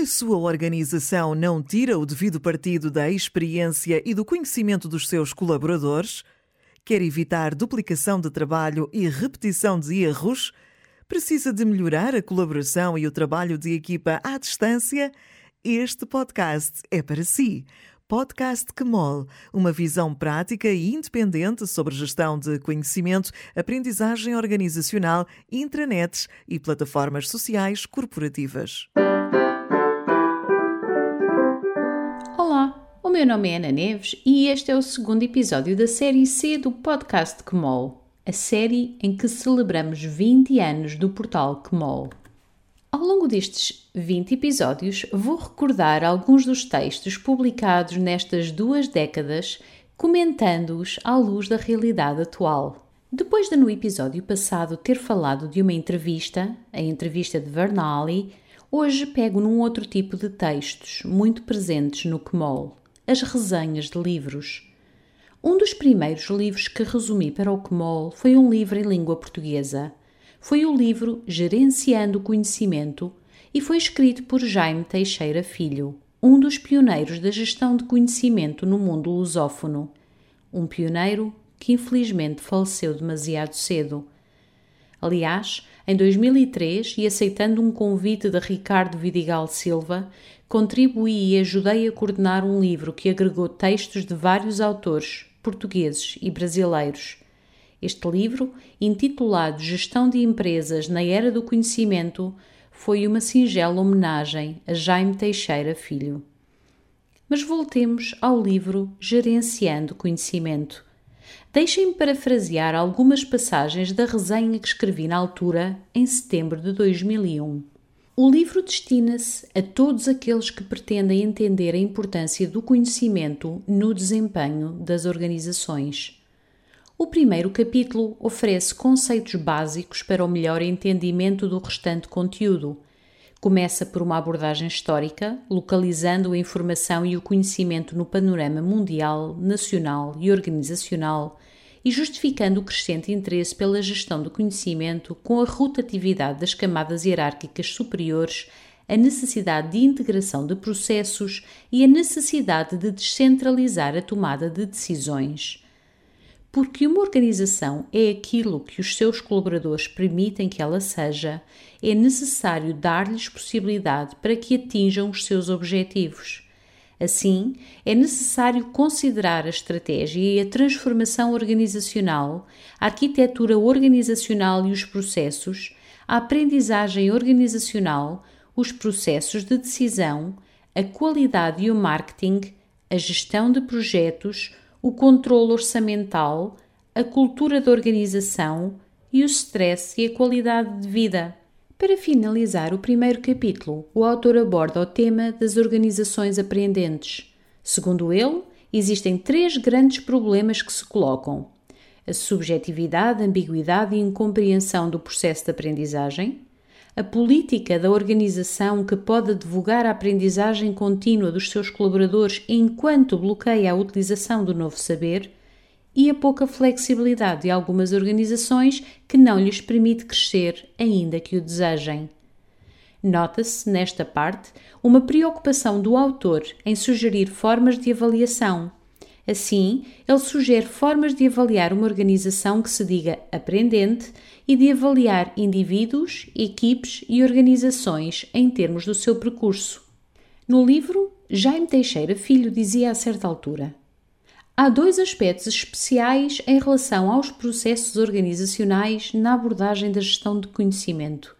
A sua organização não tira o devido partido da experiência e do conhecimento dos seus colaboradores? Quer evitar duplicação de trabalho e repetição de erros? Precisa de melhorar a colaboração e o trabalho de equipa à distância? Este podcast é para si. Podcast Quemol, uma visão prática e independente sobre gestão de conhecimento, aprendizagem organizacional, intranets e plataformas sociais corporativas. Meu nome é Ana Neves e este é o segundo episódio da série C do podcast Quemol, a série em que celebramos 20 anos do portal Quemol. Ao longo destes 20 episódios, vou recordar alguns dos textos publicados nestas duas décadas, comentando-os à luz da realidade atual. Depois de no episódio passado ter falado de uma entrevista, a entrevista de Vernali, Hoje pego num outro tipo de textos, muito presentes no Kmol, as resenhas de livros. Um dos primeiros livros que resumi para o Kmol foi um livro em língua portuguesa. Foi o livro Gerenciando o Conhecimento e foi escrito por Jaime Teixeira Filho, um dos pioneiros da gestão de conhecimento no mundo lusófono. Um pioneiro que infelizmente faleceu demasiado cedo. Aliás, em 2003, e aceitando um convite de Ricardo Vidigal Silva, contribuí e ajudei a coordenar um livro que agregou textos de vários autores, portugueses e brasileiros. Este livro, intitulado Gestão de Empresas na Era do Conhecimento, foi uma singela homenagem a Jaime Teixeira Filho. Mas voltemos ao livro Gerenciando Conhecimento, Deixem-me parafrasear algumas passagens da resenha que escrevi na altura, em setembro de 2001. O livro destina-se a todos aqueles que pretendem entender a importância do conhecimento no desempenho das organizações. O primeiro capítulo oferece conceitos básicos para o melhor entendimento do restante conteúdo. Começa por uma abordagem histórica, localizando a informação e o conhecimento no panorama mundial, nacional e organizacional e justificando o crescente interesse pela gestão do conhecimento com a rotatividade das camadas hierárquicas superiores, a necessidade de integração de processos e a necessidade de descentralizar a tomada de decisões. Porque uma organização é aquilo que os seus colaboradores permitem que ela seja, é necessário dar-lhes possibilidade para que atinjam os seus objetivos. Assim, é necessário considerar a estratégia e a transformação organizacional, a arquitetura organizacional e os processos, a aprendizagem organizacional, os processos de decisão, a qualidade e o marketing, a gestão de projetos, o controle orçamental, a cultura da organização e o stress e a qualidade de vida. Para finalizar o primeiro capítulo, o autor aborda o tema das organizações aprendentes. Segundo ele, existem três grandes problemas que se colocam: a subjetividade, ambiguidade e incompreensão do processo de aprendizagem, a política da organização que pode advogar a aprendizagem contínua dos seus colaboradores enquanto bloqueia a utilização do novo saber e a pouca flexibilidade de algumas organizações que não lhes permite crescer, ainda que o desejem. Nota-se, nesta parte, uma preocupação do autor em sugerir formas de avaliação. Assim, ele sugere formas de avaliar uma organização que se diga aprendente e de avaliar indivíduos, equipes e organizações em termos do seu percurso. No livro, Jaime Teixeira Filho dizia a certa altura: Há dois aspectos especiais em relação aos processos organizacionais na abordagem da gestão de conhecimento: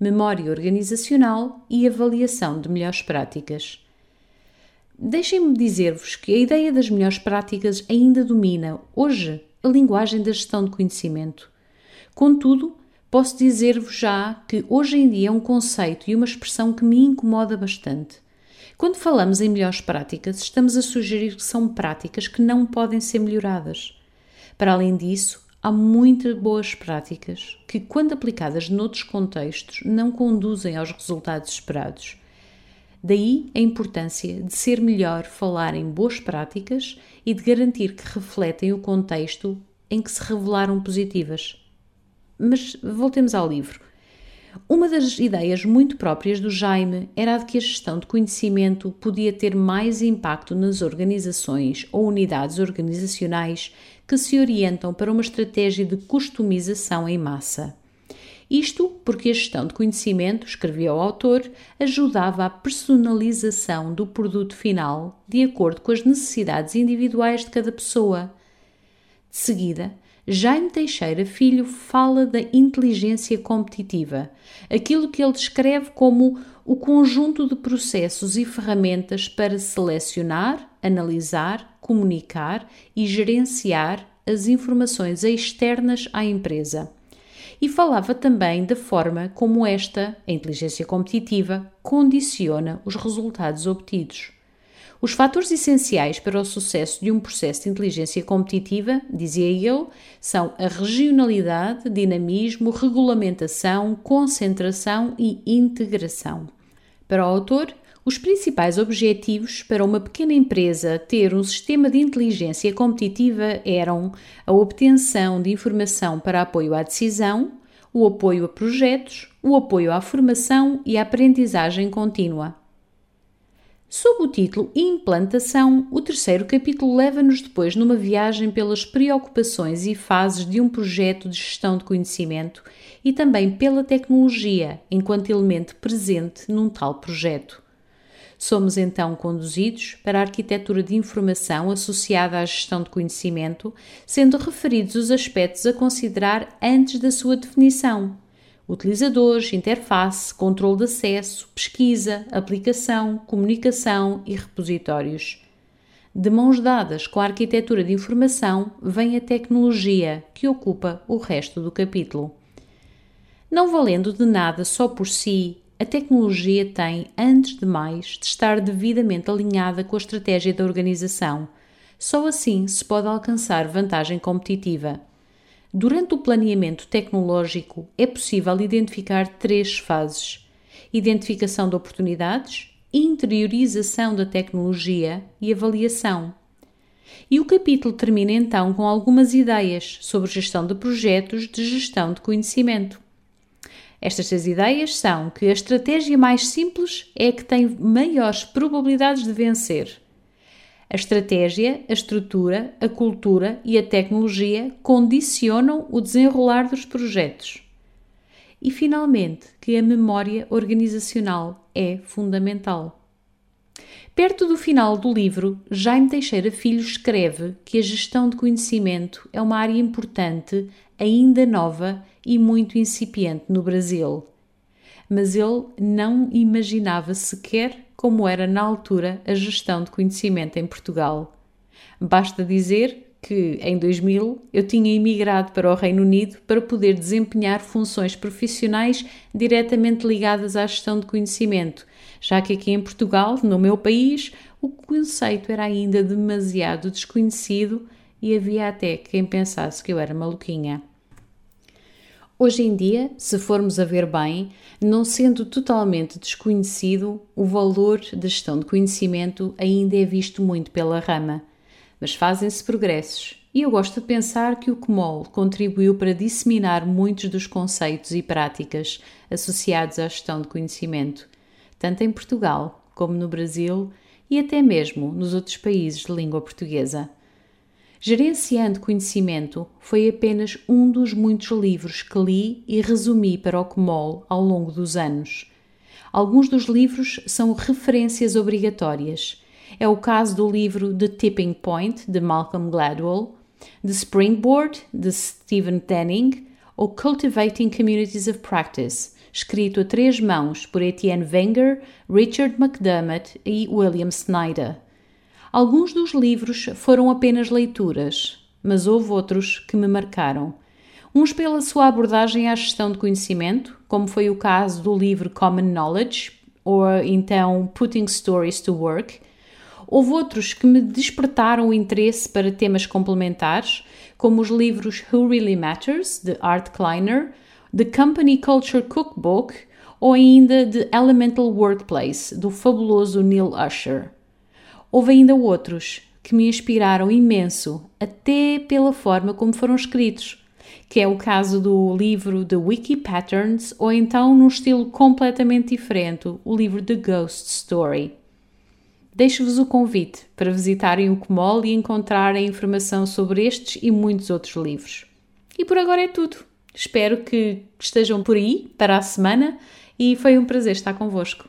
memória organizacional e avaliação de melhores práticas. Deixem-me dizer-vos que a ideia das melhores práticas ainda domina, hoje, a linguagem da gestão de conhecimento. Contudo, posso dizer-vos já que hoje em dia é um conceito e uma expressão que me incomoda bastante. Quando falamos em melhores práticas, estamos a sugerir que são práticas que não podem ser melhoradas. Para além disso, há muitas boas práticas que, quando aplicadas noutros contextos, não conduzem aos resultados esperados. Daí a importância de ser melhor falar em boas práticas e de garantir que refletem o contexto em que se revelaram positivas. Mas voltemos ao livro. Uma das ideias muito próprias do Jaime era a de que a gestão de conhecimento podia ter mais impacto nas organizações ou unidades organizacionais que se orientam para uma estratégia de customização em massa. Isto porque a gestão de conhecimento, escrevia o autor, ajudava à personalização do produto final de acordo com as necessidades individuais de cada pessoa. De seguida, Jaime Teixeira Filho fala da inteligência competitiva, aquilo que ele descreve como o conjunto de processos e ferramentas para selecionar, analisar, comunicar e gerenciar as informações externas à empresa e falava também da forma como esta, a inteligência competitiva, condiciona os resultados obtidos. Os fatores essenciais para o sucesso de um processo de inteligência competitiva, dizia ele, são a regionalidade, dinamismo, regulamentação, concentração e integração. Para o autor, os principais objetivos para uma pequena empresa ter um sistema de inteligência competitiva eram a obtenção de informação para apoio à decisão, o apoio a projetos, o apoio à formação e à aprendizagem contínua. Sob o título Implantação, o terceiro capítulo leva-nos depois numa viagem pelas preocupações e fases de um projeto de gestão de conhecimento e também pela tecnologia enquanto elemento presente num tal projeto. Somos então conduzidos para a arquitetura de informação associada à gestão de conhecimento, sendo referidos os aspectos a considerar antes da sua definição: utilizadores, interface, controle de acesso, pesquisa, aplicação, comunicação e repositórios. De mãos dadas com a arquitetura de informação, vem a tecnologia, que ocupa o resto do capítulo. Não valendo de nada só por si a tecnologia tem, antes de mais, de estar devidamente alinhada com a estratégia da organização. Só assim se pode alcançar vantagem competitiva. Durante o planeamento tecnológico é possível identificar três fases: identificação de oportunidades, interiorização da tecnologia e avaliação. E o capítulo termina então com algumas ideias sobre gestão de projetos de gestão de conhecimento. Estas três ideias são que a estratégia mais simples é a que tem maiores probabilidades de vencer. A estratégia, a estrutura, a cultura e a tecnologia condicionam o desenrolar dos projetos. E, finalmente, que a memória organizacional é fundamental. Perto do final do livro, Jaime Teixeira Filho escreve que a gestão de conhecimento é uma área importante, ainda nova e muito incipiente no Brasil. Mas ele não imaginava sequer como era na altura a gestão de conhecimento em Portugal. Basta dizer que em 2000 eu tinha emigrado para o Reino Unido para poder desempenhar funções profissionais diretamente ligadas à gestão de conhecimento, já que aqui em Portugal, no meu país, o conceito era ainda demasiado desconhecido e havia até quem pensasse que eu era maluquinha. Hoje em dia, se formos a ver bem, não sendo totalmente desconhecido, o valor da gestão de conhecimento ainda é visto muito pela rama. Mas fazem-se progressos e eu gosto de pensar que o CMOL contribuiu para disseminar muitos dos conceitos e práticas associados à gestão de conhecimento, tanto em Portugal como no Brasil e até mesmo nos outros países de língua portuguesa. Gerenciando Conhecimento foi apenas um dos muitos livros que li e resumi para o CMOL ao longo dos anos. Alguns dos livros são referências obrigatórias. É o caso do livro The Tipping Point, de Malcolm Gladwell, The Springboard, de Stephen Denning, ou Cultivating Communities of Practice, escrito a três mãos por Etienne Wenger, Richard McDermott e William Snyder. Alguns dos livros foram apenas leituras, mas houve outros que me marcaram. Uns pela sua abordagem à gestão de conhecimento, como foi o caso do livro Common Knowledge, ou então Putting Stories to Work. Houve outros que me despertaram o interesse para temas complementares, como os livros Who Really Matters, de Art Kleiner, The Company Culture Cookbook ou ainda The Elemental Workplace, do fabuloso Neil Usher. Houve ainda outros que me inspiraram imenso, até pela forma como foram escritos. que é o caso do livro The Wiki Patterns, ou então num estilo completamente diferente, o livro The Ghost Story. Deixo-vos o convite para visitarem o Comol e encontrarem informação sobre estes e muitos outros livros. E por agora é tudo. Espero que estejam por aí para a semana e foi um prazer estar convosco.